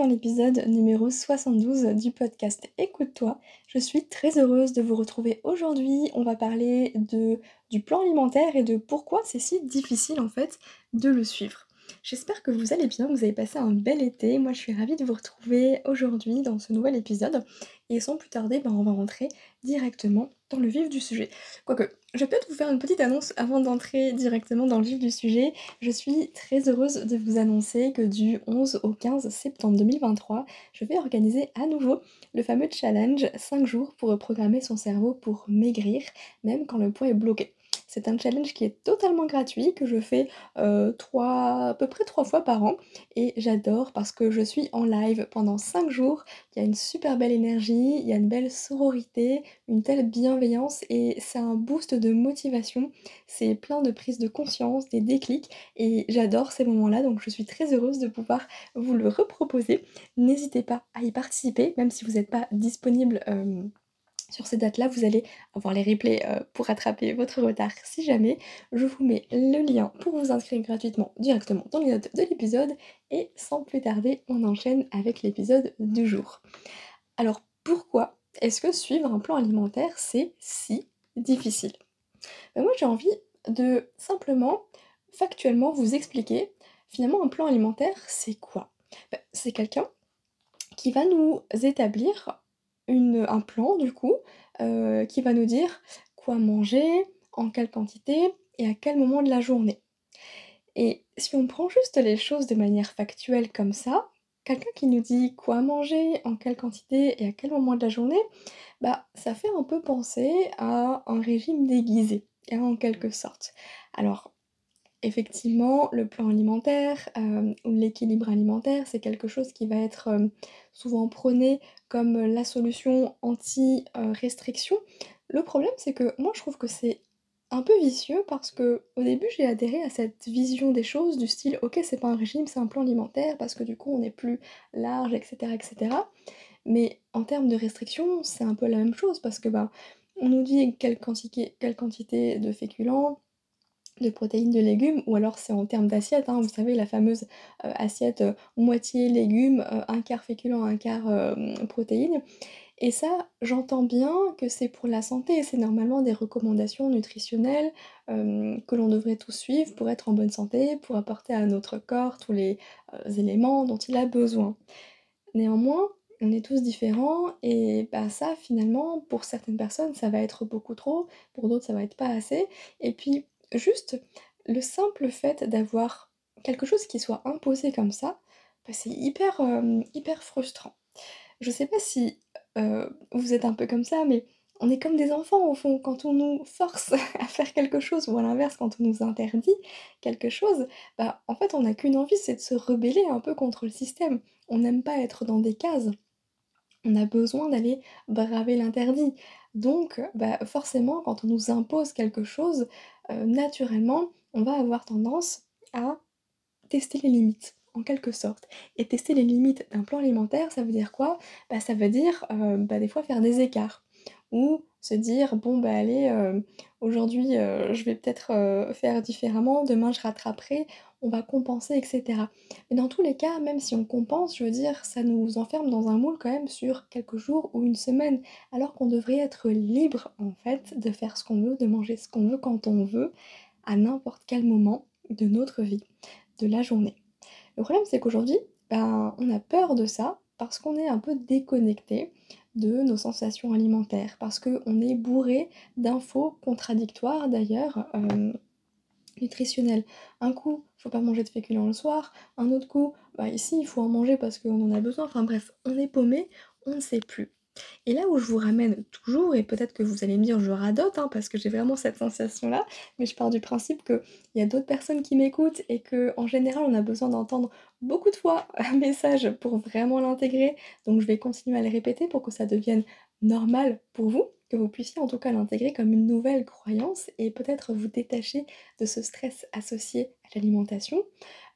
Dans l'épisode numéro 72 du podcast Écoute-toi. Je suis très heureuse de vous retrouver aujourd'hui. On va parler de, du plan alimentaire et de pourquoi c'est si difficile en fait de le suivre. J'espère que vous allez bien, que vous avez passé un bel été. Moi, je suis ravie de vous retrouver aujourd'hui dans ce nouvel épisode. Et sans plus tarder, ben, on va rentrer directement dans le vif du sujet. Quoique, je vais peut-être vous faire une petite annonce avant d'entrer directement dans le vif du sujet. Je suis très heureuse de vous annoncer que du 11 au 15 septembre 2023, je vais organiser à nouveau le fameux challenge 5 jours pour reprogrammer son cerveau pour maigrir, même quand le poids est bloqué. C'est un challenge qui est totalement gratuit, que je fais euh, à peu près trois fois par an. Et j'adore parce que je suis en live pendant 5 jours. Il y a une super belle énergie, il y a une belle sororité, une telle bienveillance et c'est un boost de motivation. C'est plein de prise de conscience, des déclics et j'adore ces moments-là. Donc je suis très heureuse de pouvoir vous le reproposer. N'hésitez pas à y participer, même si vous n'êtes pas disponible. Euh, sur ces dates-là, vous allez avoir les replays euh, pour rattraper votre retard si jamais. Je vous mets le lien pour vous inscrire gratuitement directement dans les notes de l'épisode. Et sans plus tarder, on enchaîne avec l'épisode du jour. Alors pourquoi est-ce que suivre un plan alimentaire, c'est si difficile? Ben Moi j'ai envie de simplement, factuellement, vous expliquer finalement un plan alimentaire, c'est quoi? Ben, C'est quelqu'un qui va nous établir un plan du coup euh, qui va nous dire quoi manger, en quelle quantité et à quel moment de la journée. Et si on prend juste les choses de manière factuelle comme ça, quelqu'un qui nous dit quoi manger, en quelle quantité et à quel moment de la journée, bah ça fait un peu penser à un régime déguisé, en quelque sorte. Alors effectivement, le plan alimentaire euh, ou l'équilibre alimentaire, c'est quelque chose qui va être euh, souvent prôné comme la solution anti-restriction. Le problème, c'est que moi, je trouve que c'est un peu vicieux parce que au début, j'ai adhéré à cette vision des choses du style OK, c'est pas un régime, c'est un plan alimentaire parce que du coup, on est plus large, etc., etc. Mais en termes de restriction, c'est un peu la même chose parce que bah, on nous dit quelle quantité, quelle quantité de féculents, de protéines, de légumes, ou alors c'est en termes d'assiette, hein, vous savez, la fameuse euh, assiette euh, moitié légumes, euh, un quart féculent, un quart protéines. Et ça, j'entends bien que c'est pour la santé, c'est normalement des recommandations nutritionnelles que l'on devrait tous suivre pour être en bonne santé, pour apporter à notre corps tous les éléments dont il a besoin. Néanmoins, on est tous différents et bah ça finalement pour certaines personnes ça va être beaucoup trop, pour d'autres ça va être pas assez. Et puis juste le simple fait d'avoir quelque chose qui soit imposé comme ça, bah, c'est hyper, hyper frustrant. Je sais pas si vous êtes un peu comme ça, mais on est comme des enfants au fond, quand on nous force à faire quelque chose, ou à l'inverse, quand on nous interdit quelque chose, bah en fait on n'a qu'une envie, c'est de se rebeller un peu contre le système. On n'aime pas être dans des cases. On a besoin d'aller braver l'interdit. Donc, bah, forcément, quand on nous impose quelque chose, euh, naturellement, on va avoir tendance à tester les limites, en quelque sorte. Et tester les limites d'un plan alimentaire, ça veut dire quoi? Bah, Ça veut dire euh, bah, des fois faire des écarts. Ou se dire, bon bah allez, euh, aujourd'hui je vais peut-être faire différemment, demain je rattraperai, on va compenser, etc. Mais dans tous les cas, même si on compense, je veux dire, ça nous enferme dans un moule quand même sur quelques jours ou une semaine, alors qu'on devrait être libre en fait de faire ce qu'on veut, de manger ce qu'on veut quand on veut, à n'importe quel moment de notre vie, de la journée. Le problème c'est qu'aujourd'hui, ben, on a peur de ça parce qu'on est un peu déconnecté de nos sensations alimentaires, parce qu'on est bourré d'infos contradictoires d'ailleurs. Euh, nutritionnel. Un coup, faut pas manger de féculents le soir, un autre coup, bah ici il faut en manger parce qu'on en a besoin. Enfin bref, on est paumé, on ne sait plus. Et là où je vous ramène toujours et peut-être que vous allez me dire: «Je radote», hein, parce que j'ai vraiment cette sensation-là, mais je pars du principe qu'il y a d'autres personnes qui m'écoutent et qu'en général, on a besoin d'entendre beaucoup de fois un message pour vraiment l'intégrer. Donc je vais continuer à le répéter pour que ça devienne normal pour vous, que vous puissiez en tout cas l'intégrer comme une nouvelle croyance et peut-être vous détacher de ce stress associé à l'alimentation.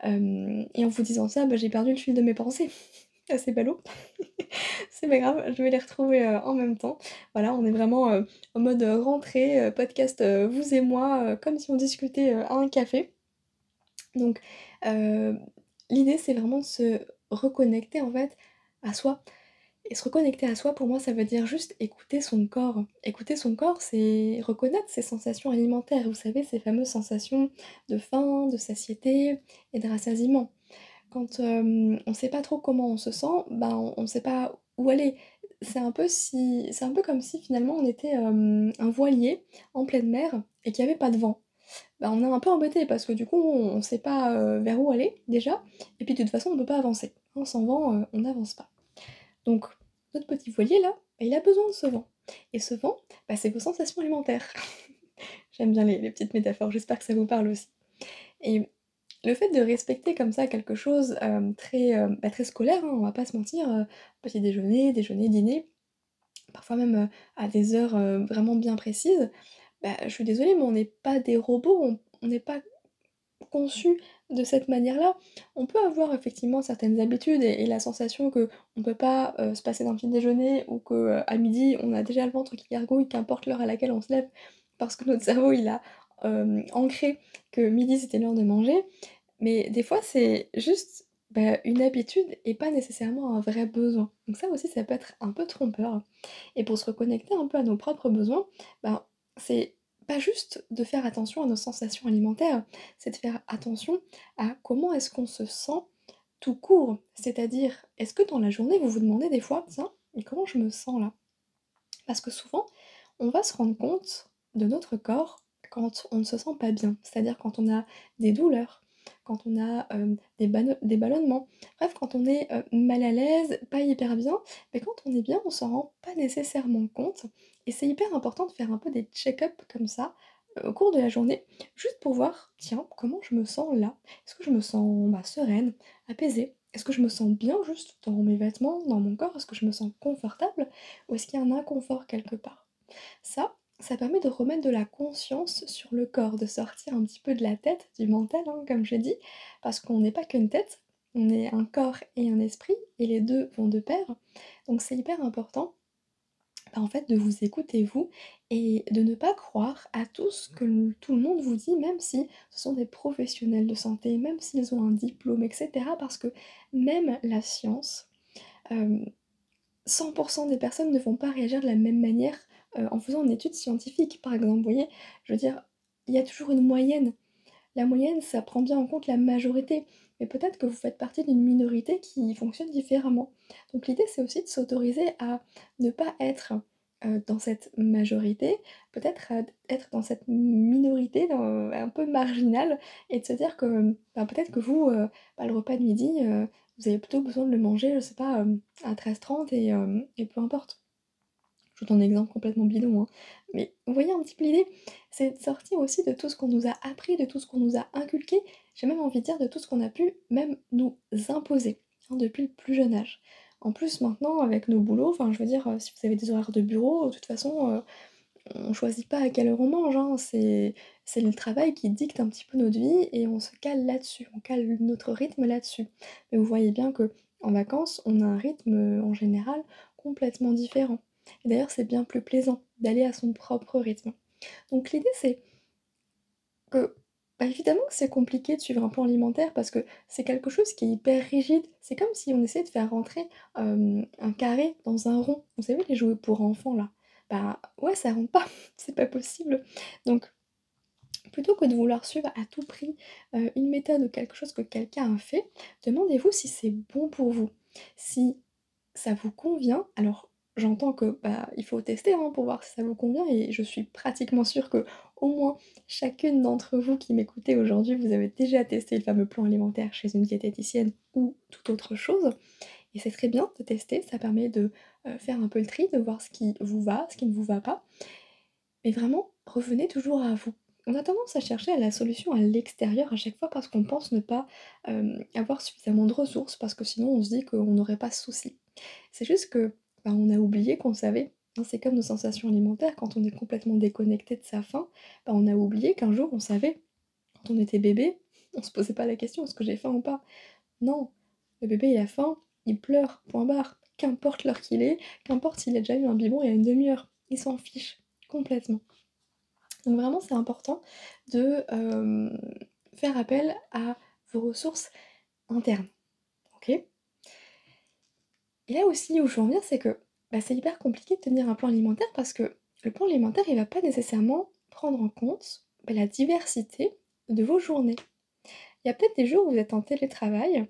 Hem et en vous disant ça, bah, j'ai perdu le fil de mes pensées. Assez ballot. C'est pas grave, je vais les retrouver, heu, en même temps. Voilà, on est vraiment, heu, en mode, rentrée, podcast, vous et moi, comme si on discutait, à un café. Donc, l'idée c'est vraiment de se reconnecter en fait à soi. Et se reconnecter à soi pour moi ça veut dire juste écouter son corps. Écouter son corps c'est reconnaître ses sensations alimentaires. Vous savez ces fameuses sensations de faim, de satiété et de rassasiement. Quand, hem, on sait pas trop comment on se sent, ben, on on sait pas où aller. C'est un peu si un peu comme si finalement on était, hem, un voilier en pleine mer et qu'il y avait pas de vent. Bah, on est un peu embêté parce que du coup on sait pas, heu, vers où aller déjà et puis de toute façon on peut pas avancer. Hein, sans vent, on n'avance pas. Donc notre petit voilier là, bah, il a besoin de ce vent et ce vent, bah, c'est vos sensations alimentaires. J'aime bien les petites métaphores, j'espère que ça vous parle aussi et le fait de respecter comme ça quelque chose, hem, très, hem, bah, très scolaire, hein, on va pas se mentir, heu, petit déjeuner, déjeuner, dîner, parfois même, à des heures, heu, vraiment bien précises, je suis désolée mais on n'est pas des robots, on n'est pas conçus de cette manière-là. On peut avoir effectivement certaines habitudes et la sensation qu'on peut pas, heu, se passer d'un petit déjeuner ou qu'à midi on a déjà le ventre qui gargouille, qu'importe l'heure à laquelle on se lève, parce que notre cerveau il a, hem, ancré que midi c'était l'heure de manger. Mais des fois c'est juste, bah, une habitude et pas nécessairement un vrai besoin. Donc ça aussi ça peut être un peu trompeur et pour se reconnecter un peu à nos propres besoins, ben, c'est pas juste de faire attention à nos sensations alimentaires, c'est de faire attention à comment est-ce qu'on se sent tout court. C'est-à-dire, est-ce que dans la journée vous vous demandez des fois: «Tiens, mais comment je me sens là?» parce que souvent, on va se rendre compte de notre corps quand on ne se sent pas bien. C'est-à-dire quand on a des douleurs, quand on a, des ballonnements, bref quand on est, mal à l'aise, pas hyper bien, mais quand on est bien, on s'en rend pas nécessairement compte et c'est hyper important de faire un peu des check-up comme ça, au cours de la journée, juste pour voir: «Tiens, comment je me sens là? Est-ce que je me sens, bah, sereine, apaisée? Est-ce que je me sens bien juste dans mes vêtements, dans mon corps? Est-ce que je me sens confortable? Ou est-ce qu'il y a un inconfort quelque part?» ça, ça permet de remettre de la conscience sur le corps, de sortir un petit peu de la tête, du mental, hein, comme je dis, parce qu'on n'est pas qu'une tête, on est un corps et un esprit et les 2 vont de pair. Donc c'est hyper important, bah, en de vous écouter vous et de ne pas croire à tout ce que tout le monde vous dit, même si ce sont des professionnels de santé, même s'ils ont un diplôme et cetera. Parce que même la science, hem, 100 % des personnes ne vont pas réagir de la même manière, heu, en faisant une étude scientifique, par exemple. Vous voyez? Je veux dire, il y a toujours une moyenne. La moyenne, ça prend bien en compte la majorité, mais peut-être que vous faites partie d'une minorité qui fonctionne différemment. Donc l'idée, c'est aussi de s'autoriser à ne pas être, heu, dans cette majorité, peut-être être dans cette minorité, un peu marginale et de se dire que, bah, peut-être que vous, heu, bah, le repas de midi, vous avez plutôt besoin de le manger, je sais pas, à 13:30 et et peu importe. Je vous donne un exemple complètement bidon, hein, mais vous voyez un petit peu l'idée? C'est de sortir aussi de tout ce qu'on nous a appris, de tout ce qu'on nous a inculqué, j'ai même envie de dire de tout ce qu'on a pu même nous imposer, hein, depuis le plus jeune âge. En plus maintenant avec nos boulots, enfin je veux dire, heu, si vous avez des horaires de bureau, de toute façon, heu, on choisit pas à quelle heure on mange, hein, c'est le travail qui dicte un petit peu notre vie et on se cale là-dessus, on cale notre rythme là-dessus. Mais vous voyez bien qu'en vacances, on a un rythme, en général complètement différent et d'ailleurs c'est bien plus plaisant d'aller à son propre rythme. Donc l'idée c'est que, bah, évidemment que c'est compliqué de suivre un plan alimentaire parce que c'est quelque chose qui est hyper rigide. C'est comme si on essayait de faire rentrer, un carré dans un rond. Vous savez les jouets pour enfants là? Bah, ouais, ça rentre pas, c'est pas possible. Donc plutôt que de vouloir suivre à tout prix, une méthode ou quelque chose que quelqu'un a fait, demandez-vous si c'est bon pour vous. Si ça vous convient, alors j'entends que, bah, il faut tester, hein, pour voir si ça vous convient et je suis pratiquement sûre qu'au moins chacune d'entre vous qui m'écoutez aujourd'hui, vous avez déjà testé le fameux plan alimentaire chez une diététicienne ou toute autre chose Et c'est très bien de tester, ça permet de, heu, faire un peu le tri, de voir ce qui vous va, ce qui ne vous va pas. Mais vraiment, revenez toujours à vous. On a tendance à chercher la solution à l'extérieur à chaque fois parce qu'on pense ne pas, hem, avoir suffisamment de ressources, parce que sinon on se dit qu'on n'aurait pas ce souci. C'est juste que, bah, on a oublié qu'on savait. Hein, c'est comme nos sensations alimentaires, quand on est complètement déconnecté de sa faim, bah, on a oublié qu'un jour on savait. Quand on était bébé, on se posait pas la question: «Est-ce que j'ai faim ou pas?» non, le bébé il a faim, il pleure, point barre. Qu'importe l'heure qu'il est, qu'importe s'il a déjà eu un biberon il y a une demi-heure, il s'en fiche complètement. Donc vraiment c'est important de, hem, faire appel à vos ressources internes, OK? Et là aussi où je veux en venir, c'est que, bah, c'est hyper compliqué de tenir un plan alimentaire parce que le plan alimentaire, il va pas nécessairement prendre en compte, bah, la diversité de vos journées. Il y a peut-être des jours où vous êtes en télétravail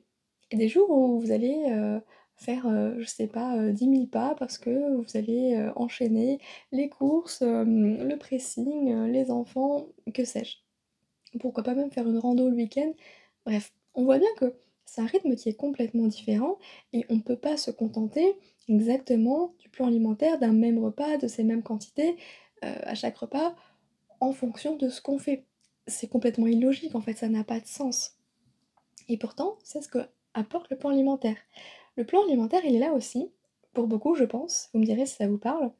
et des jours où vous allez, heu, faire, heu, je sais pas, heu, 10 000 pas parce que vous allez, heu, enchaîner les courses, le pressing, les enfants, que sais-je. Pourquoi pas même faire une rando le week-end. Bref, on voit bien que c'est un rythme qui est complètement différent et on peut pas se contenter exactement du plan alimentaire, d'un même repas, de ces mêmes quantités, heu, à chaque repas, en fonction de ce qu'on fait. C'est complètement illogique en fait, ça n'a pas de sens. Et pourtant, c'est ce qu'apporte le plan alimentaire. Le plan alimentaire, il est là aussi, pour beaucoup je pense, vous me direz si ça vous parle,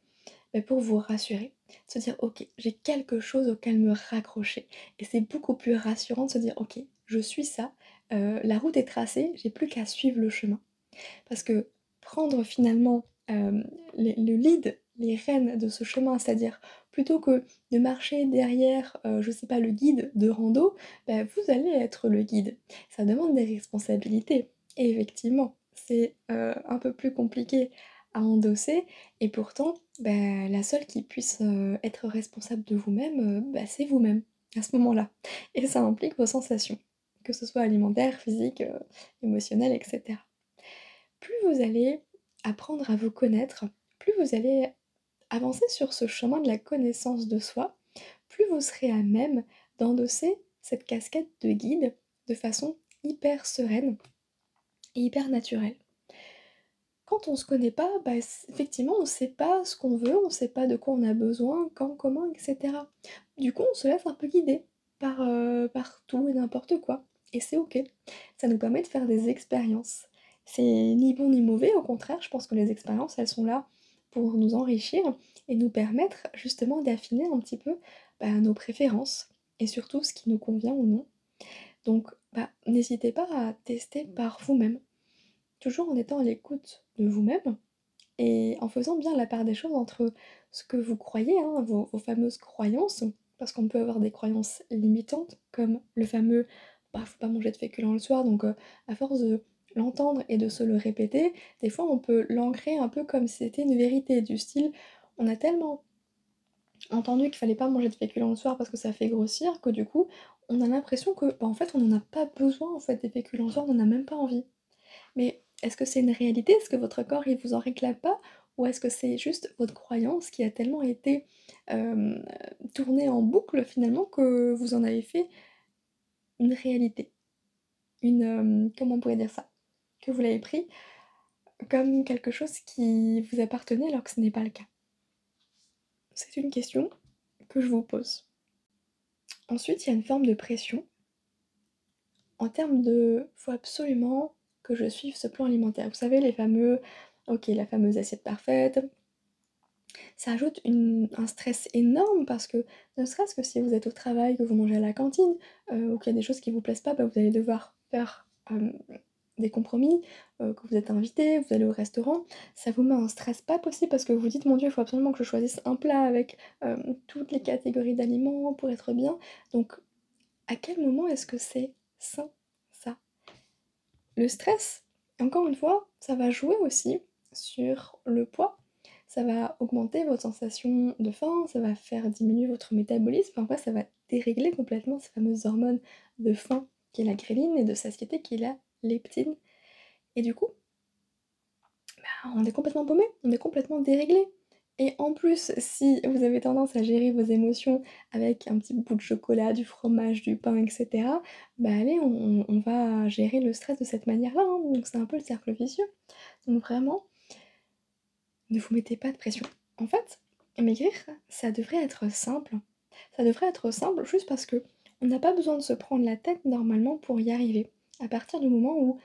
bah, pour vous rassurer, se dire: «OK, j'ai quelque chose auquel me raccrocher» et c'est beaucoup plus rassurant de se dire: «OK, je suis ça, heu, la route est tracée, j'ai plus qu'à suivre le chemin». Parce que prendre finalement, les le lead, les rênes de ce chemin, c'est-à-dire plutôt que de marcher derrière, heu, je sais pas, le guide de rando, bah, vous allez être le guide. Ça demande des responsabilités et effectivement, c'est, heu, un peu plus compliqué à endosser et pourtant, bah, la seule qui puisse, être responsable de vous-même, bah, c'est vous-même, à ce moment-là et ça implique vos sensations, que ce soit alimentaires, physiques, heu, émotionnelles et cetera. Plus vous allez apprendre à vous connaître, plus vous allez avancer sur ce chemin de la connaissance de soi, plus vous serez à même d'endosser cette casquette de guide de façon hyper sereine et hyper naturelle. Quand on se connaît pas, bah, effectivement, on sait pas ce qu'on veut, on sait pas de quoi on a besoin, quand, comment et cetera. Du coup, on se laisse un peu guider par, heu, par tout et n'importe quoi et c'est OK. Ça nous permet de faire des expériences. C'est ni bon ni mauvais, au contraire, je pense que les expériences, elles sont là pour nous enrichir et nous permettre justement d'affiner un petit peu, bah, nos préférences et surtout ce qui nous convient ou non. Donc, bah, n'hésitez pas à tester par vous-même, toujours en étant à l'écoute de vous-même et en faisant bien la part des choses entre ce que vous croyez, hein, vos vos fameuses croyances, parce qu'on peut avoir des croyances limitantes comme le fameux: «Bah, faut pas manger de féculents le soir», donc heu, à force de l'entendre et de se le répéter, des fois on peut l'ancrer un peu comme si c'était une vérité, du style, on a tellement entendu qu'il fallait pas manger de féculents le soir parce que ça fait grossir, que du coup, on a l'impression que, bah, en fait, on n'en a pas besoin, en fait, des féculents le soir, on en a même pas envie. Mais est-ce que c'est une réalité? Est-ce que votre corps, il vous en réclame pas? Ou est-ce que c'est juste votre croyance qui a tellement été, hem, tournée en boucle finalement que vous en avez fait une réalité? Une, hem, comment on pourrait dire ça? Que vous l'avez pris comme quelque chose qui vous appartenait alors que ce n'est pas le cas? C'est une question que je vous pose. Ensuite, il y a une forme de pression en termes de faut absolument que je suive ce plan alimentaire. Vous savez les fameux OK, la fameuse assiette parfaite. Ça ajoute un stress énorme parce que ne serait-ce que si vous êtes au travail, que vous mangez à la cantine, heu, ou qu'il y a des choses qui vous plaisent pas, bah, vous allez devoir faire, des compromis, heu, que vous êtes invité, vous allez au restaurant, ça vous met un stress pas possible parce que vous dites: «Mon Dieu, il faut absolument que je choisisse un plat avec, toutes les catégories d'aliments pour être bien». Donc à quel moment est-ce que c'est sain ça? Le stress, encore une fois, ça va jouer aussi sur le poids, ça va augmenter votre sensation de faim, ça va faire diminuer votre métabolisme, parfois ça va dérégler complètement ces fameuses hormones de faim qui est la ghréline et de satiété qui est la leptine. Et du coup, bah, on est complètement paumé, on est complètement déréglé. Et en plus, si vous avez tendance à gérer vos émotions avec un petit bout de chocolat, du fromage, du pain et cetera, bah, allez, on on va gérer le stress de cette manière-là, hein, donc c'est un peu le cercle vicieux. Donc vraiment, ne vous mettez pas de pression. En fait, maigrir, ça devrait être simple. Ça devrait être simple juste parce que on n'a pas besoin de se prendre la tête normalement pour y arriver. À partir du moment où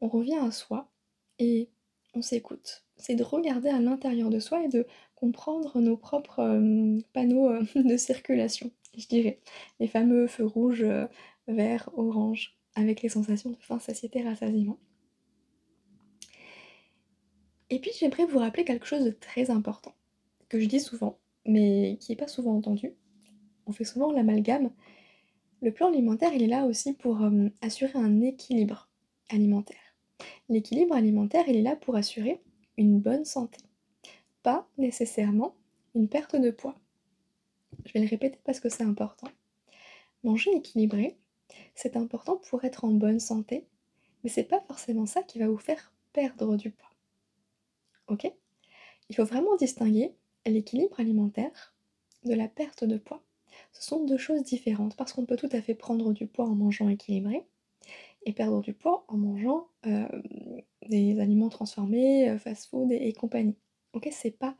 on revient à soi et on s'écoute. C'est de regarder à l'intérieur de soi et de comprendre nos propres, hem, panneaux, heu, de circulation, je dirais. Les fameux feux rouges, heu, vert, orange, avec les sensations de faim, satiété, rassasiement. Et puis j'aimerais vous rappeler quelque chose de très important, que je dis souvent, mais qui est pas souvent entendu. On fait souvent l'amalgame. Le plan alimentaire, il est là aussi pour, hem, assurer un équilibre alimentaire. L'équilibre alimentaire, il est là pour assurer une bonne santé, pas nécessairement une perte de poids. Je vais le répéter parce que c'est important. Manger équilibré, c'est important pour être en bonne santé, mais c'est pas forcément ça qui va vous faire perdre du poids. OK? Il faut vraiment distinguer l'équilibre alimentaire de la perte de poids. Ce sont deux choses différentes parce qu'on peut tout à fait prendre du poids en mangeant équilibré et perdre du poids en mangeant, hem, des aliments transformés, heu, fast-food et et compagnie. OK? C'est pas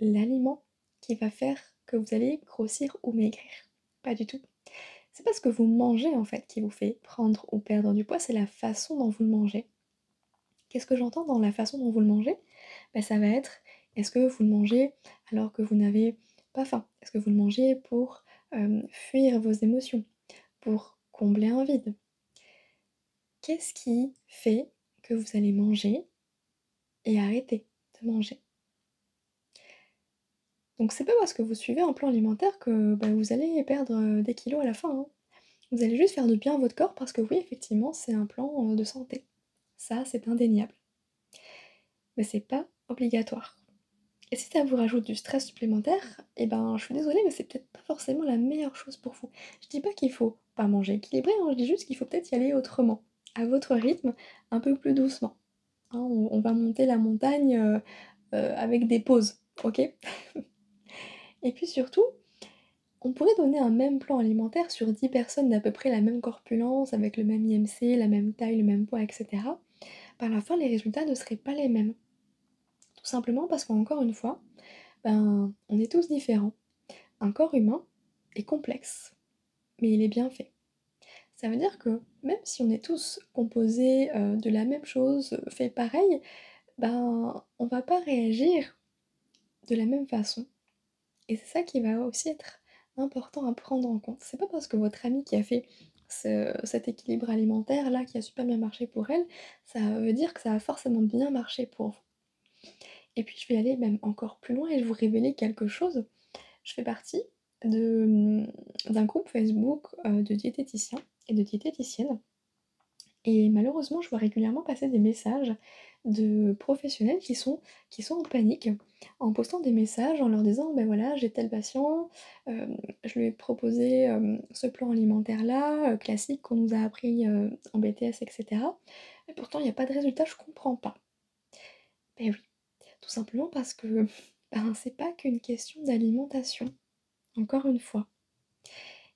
l'aliment qui va faire que vous allez grossir ou maigrir, pas du tout. C'est pas ce que vous mangez en fait qui vous fait prendre ou perdre du poids, c'est la façon dont vous le mangez. Qu'est-ce que j'entends dans la façon dont vous le mangez? Bah, ça va être, est-ce que vous le mangez alors que vous n'avez pas faim? Est-ce que vous le mangez pour, fuir vos émotions? Pour combler un vide? Qu'est-ce qui fait que vous allez manger et arrêter de manger? Donc c'est pas parce que vous suivez un plan alimentaire que, bah, vous allez perdre, heu, des kilogrammes à la fin, hein. Vous allez juste faire du bien à votre corps parce que oui, effectivement, c'est un plan, heu, de santé. Ça, c'est indéniable. Mais c'est pas obligatoire. Et si ça vous rajoute du stress supplémentaire, et ben, je suis désolée, mais c'est peut-être pas forcément la meilleure chose pour vous. Je dis pas qu'il faut pas manger équilibré, hein, je dis juste qu'il faut peut-être y aller autrement, à votre rythme, un peu plus doucement. Hein, on va monter la montagne, heu heu, avec des pauses, OK? Et puis surtout, on pourrait donner un même plan alimentaire sur 10 personnes d'à peu près la même corpulence, avec le même IMC, la même taille, le même poids et cetera. Par la fin, les résultats ne seraient pas les mêmes. Tout simplement parce qu'encore une fois, ben, on est tous différents. Un corps humain est complexe, mais il est bien fait. Ça veut dire que même si on est tous composés, heu, de la même chose, fait pareil, ben, on va pas réagir de la même façon. Et c'est ça qui va aussi être important à prendre en compte. C'est pas parce que votre amie qui a fait ce cet équilibre alimentaire-là, qui a super bien marché pour elle, ça veut dire que ça va forcément bien marcher pour vous. Et puis je vais aller même encore plus loin et vous révéler quelque chose. Je fais partie mmh, d'un groupe Facebook, heu, de diététiciens et de diététiciennes et malheureusement, je vois régulièrement passer des messages de professionnels qui sont qui sont en panique, en postant des messages en leur disant: «Ben voilà, j'ai tel patient, hem, je lui ai proposé, hem, ce plan alimentaire-là, heu, classique qu'on nous a appris, en BTS et cetera et pourtant il y a pas de résultat, je comprends pas». Beh oui, tout simplement parce que, ben, c'est pas qu'une question d'alimentation, encore une fois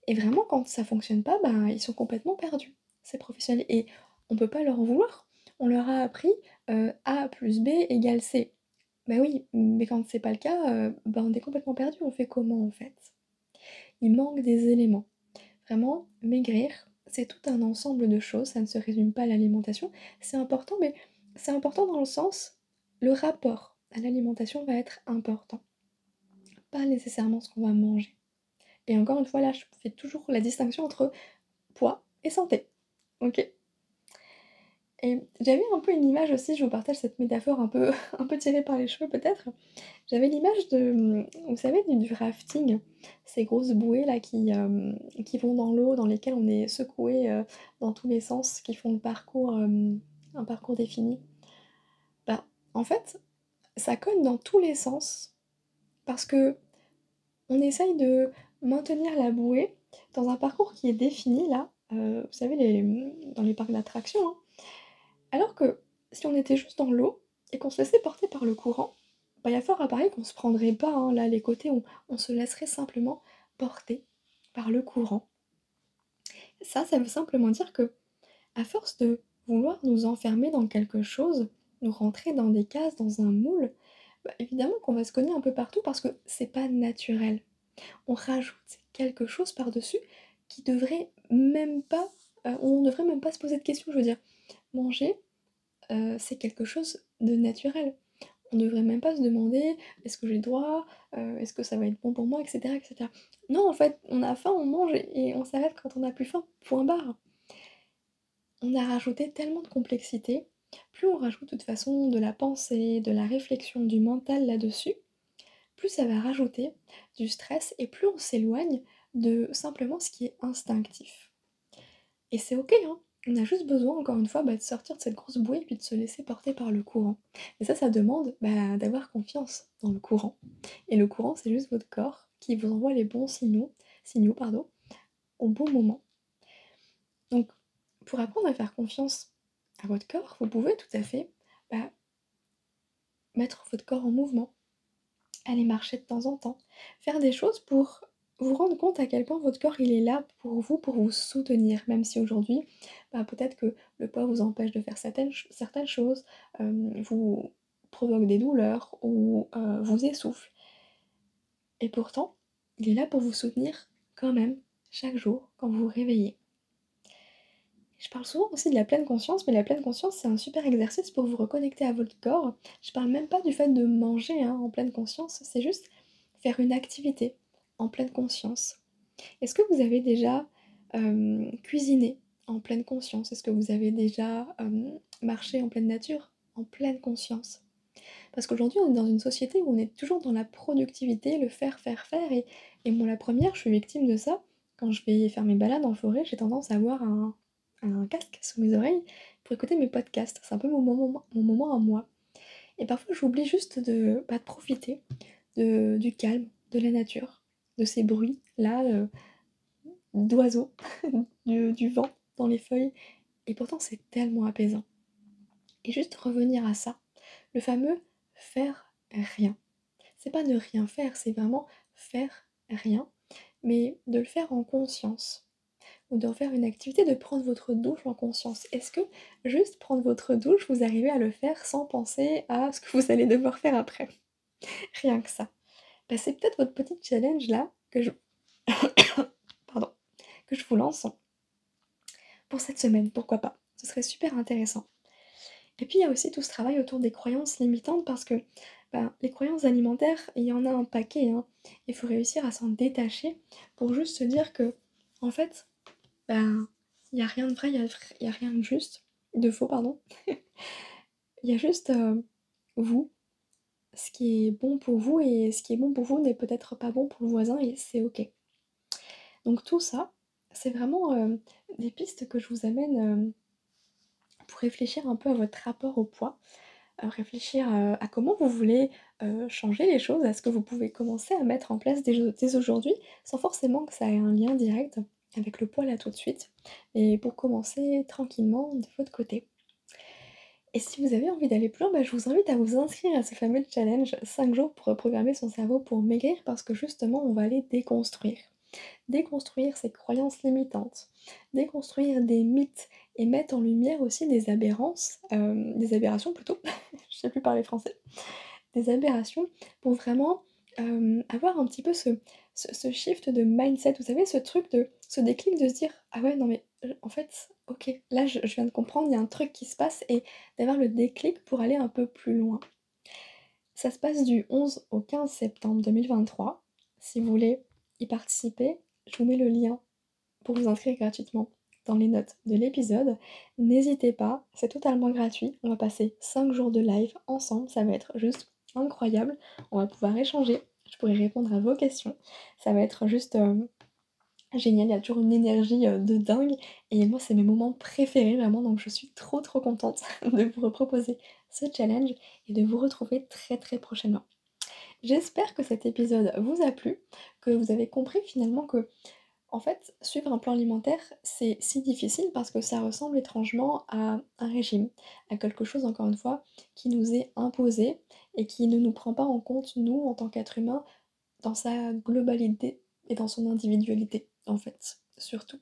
et vraiment quand ça fonctionne pas, ben, ils sont complètement perdus, ces professionnels et on peut pas leur vouloir. On leur a appris, heu, A plus B égale C. Bah oui, mais quand c'est pas le cas, heu, ben, on est complètement perdu, on fait comment en fait? Il manque des éléments. Vraiment, maigrir, c'est tout un ensemble de choses, ça ne se résume pas à l'alimentation. C'est important, mais c'est important dans le sens, le rapport à l'alimentation va être important, pas nécessairement ce qu'on va manger. Et encore une fois, là, je fais toujours la distinction entre poids et santé, OK? Et j'avais un peu une image aussi, je vous partage cette métaphore un peu un peu tirée par les cheveux peut-être. J'avais l'image de, vous savez du rafting, ces grosses bouées là qui, hem, qui vont dans l'eau, dans lesquelles on est secoué, heu, dans tous les sens, qui font le hem, un parcours défini. En fait, ça cogne dans tous les sens parce qu'on essaye de maintenir la bouée dans un parcours qui est défini là, heu, vous savez dans les parcs d'attractions, hein. Alors que si on était juste dans l'eau et qu'on se laissait porter par le courant, bah, il y a fort à parier qu'on se prendrait pas, hein, là, les côtés, on on se laisserait simplement porter par le courant. Ça, ça veut simplement dire que à force de vouloir nous enfermer dans quelque chose, nous rentrer dans des cases, dans un moule, bah, évidemment qu'on va se cogner un peu partout parce que c'est pas naturel. On rajoute quelque chose par-dessus qui devrait même pas, heu, on devrait même pas se poser de questions. Je veux dire, manger, heu, c'est quelque chose de naturel. On devrait même pas se demander: «Est-ce que j'ai droit? Heu, est-ce que ça va être bon pour moi?» et cetera et cetera. Non, en fait, on a faim, on mange et et on s'arrête quand on a plus faim, point barre. On a rajouté tellement de complexité. Plus on rajoute de toute façon de la pensée, de la réflexion, du mental là-dessus, plus ça va rajouter du stress et plus on s'éloigne de simplement ce qui est instinctif. Et c'est OK, hein, on a juste besoin encore une fois, bah, de sortir de cette grosse bouée et puis de se laisser porter par le courant. Et ça, ça demande, bah, d'avoir confiance dans le courant. Et le courant, c'est juste votre corps qui vous envoie les bons signaux signaux, pardon, au bon moment. Donc pour apprendre à faire confiance à votre corps, vous pouvez tout à fait, bah, mettre votre corps en mouvement, aller marcher de temps en temps, faire des choses pour vous rendre compte à quel point votre corps il est là pour vous, pour vous soutenir, même si aujourd'hui, bah, peut-être que le poids vous empêche de faire certaines, ch- certaines choses, vous provoque des douleurs ou vous essouffle. Et pourtant, il est là pour vous soutenir quand même, chaque jour, quand vous vous réveillez. Je parle souvent aussi de la pleine conscience, mais la pleine conscience, c'est un super exercice pour vous reconnecter à votre corps. Je parle même pas du fait de manger hein, en pleine conscience, c'est juste faire une activité en pleine conscience. Est-ce que vous avez déjà euh, cuisiné en pleine conscience? Est-ce que vous avez déjà euh, marché en pleine nature en pleine conscience? Parce qu'aujourd'hui, on est dans une société où on est toujours dans la productivité, le faire, faire, faire. Et, et moi, la première, je suis victime de ça. Quand je vais faire mes balades en forêt, j'ai tendance à avoir un, un casque sous mes oreilles pour écouter mes podcasts. C'est un peu mon moment, mon moment à moi. Et parfois, j'oublie juste de, bah, de profiter du calme, de la nature, de ces bruits-là, euh, d'oiseaux, du, du vent dans les feuilles. Et pourtant, c'est tellement apaisant. Et juste revenir à ça, le fameux faire rien. C'est pas ne rien faire, c'est vraiment faire rien, mais de le faire en conscience ou d'en faire une activité, de prendre votre douche en conscience. Est-ce que juste prendre votre douche, vous arrivez à le faire sans penser à ce que vous allez devoir faire après? Rien que ça. Bah, c'est peut-être votre petit challenge là que je pardon, que je vous lance pour cette semaine, pourquoi pas? Ce serait super intéressant. Et puis il y a aussi tout ce travail autour des croyances limitantes parce que, bah, les croyances alimentaires, il y en a un paquet, hein. Il faut réussir à s'en détacher pour juste se dire que, en fait, ben, il y a rien de vrai, il y a rien de juste de faux, pardon. Il y a juste, heu, vous, ce qui est bon pour vous et ce qui est bon pour vous n'est peut-être pas bon pour le voisin et c'est OK. Donc tout ça, c'est vraiment, heu, des pistes que je vous amène, hem, pour réfléchir un peu à votre rapport au poids, réfléchir, à comment vous voulez, changer les choses, à ce que vous pouvez commencer à mettre en place dès dès aujourd'hui, sans forcément que ça ait un lien direct avec le poids là tout de suite et pour commencer tranquillement de votre côté. Et si vous avez envie d'aller plus loin, bah, je vous invite à vous inscrire à ce fameux challenge 5 jours pour reprogrammer son cerveau pour maigrir parce que justement on va aller déconstruire. Déconstruire ses croyances limitantes, déconstruire des mythes et mettre en lumière aussi des aberrances, euh, des aberrations plutôt, je sais plus parler français, des aberrations pour vraiment euh, avoir un petit peu ce, ce, shift de mindset, vous savez, ce truc de ce déclic de se dire ah ouais non mais en fait ok là je, je viens de comprendre il y a un truc qui se passe et d'avoir le déclic pour aller un peu plus loin. Ça se passe du 11 au 15 septembre 2023. Si vous voulez y participer, je vous mets le lien pour vous inscrire gratuitement dans les notes de l'épisode. N'hésitez pas, c'est totalement gratuit. On va passer 5 jours de live ensemble, ça va être juste incroyable. On va pouvoir échanger, je pourrai répondre à vos questions. Ça va être juste euh, génial, il y a toujours une énergie euh, de dingue. Et moi, c'est mes moments préférés vraiment, donc je suis trop trop contente de vous proposer ce challenge et de vous retrouver très très prochainement. J'espère que cet épisode vous a plu, que vous avez compris finalement que En fait, suivre un plan alimentaire, c'est si difficile parce que ça ressemble étrangement à un régime, à quelque chose, encore une fois, qui nous est imposé et qui ne nous prend pas en compte, nous, en tant qu'êtres humains, dans sa globalité et dans son individualité, en fait, surtout.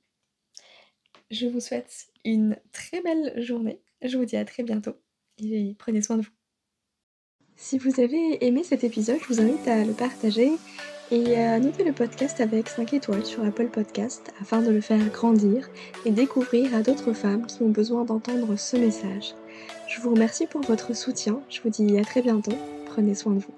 Je vous souhaite une très belle journée. Je vous dis à très bientôt et prenez soin de vous. Si vous avez aimé cet épisode, je vous invite à le partager et à noter le podcast avec 5 étoiles sur Apple Podcast afin de le faire grandir et découvrir à d'autres femmes qui ont besoin d'entendre ce message. Je vous remercie pour votre soutien, je vous dis à très bientôt, prenez soin de vous.